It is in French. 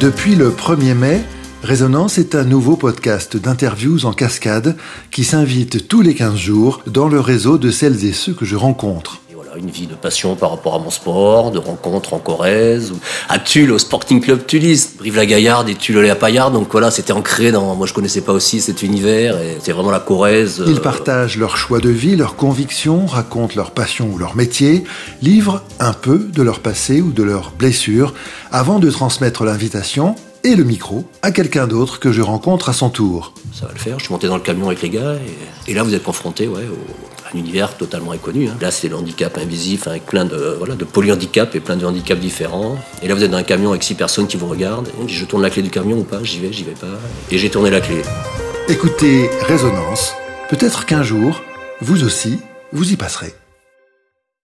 Depuis le 1er mai, Résonance est un nouveau podcast d'interviews en cascade qui s'invite tous les 15 jours dans le réseau de celles et ceux que je rencontre une vie de passion par rapport à mon sport, de rencontres en Corrèze, à Tulle, au Sporting Club Tulis, Brive-la-Gaillarde et Tulle-Léa-Paillarde. Donc voilà, c'était ancré dans. Moi, je connaissais pas aussi cet univers et c'est vraiment la Corrèze. Ils partagent leurs choix de vie, leurs convictions, racontent leur passion ou leur métier, livrent un peu de leur passé ou de leurs blessures avant de transmettre l'invitation et le micro à quelqu'un d'autre que je rencontre à son tour. Ça va le faire, je suis monté dans le camion avec les gars et, là vous êtes confronté ouais, un univers totalement inconnu. Hein. Là c'est le handicap invisible avec plein de, voilà, de polyhandicaps et plein de handicaps différents. Et là vous êtes dans un camion avec six personnes qui vous regardent. Je tourne la clé du camion ou pas, j'y vais, j'y vais pas. Et j'ai tourné la clé. Écoutez Résonance, peut-être qu'un jour, vous aussi, vous y passerez.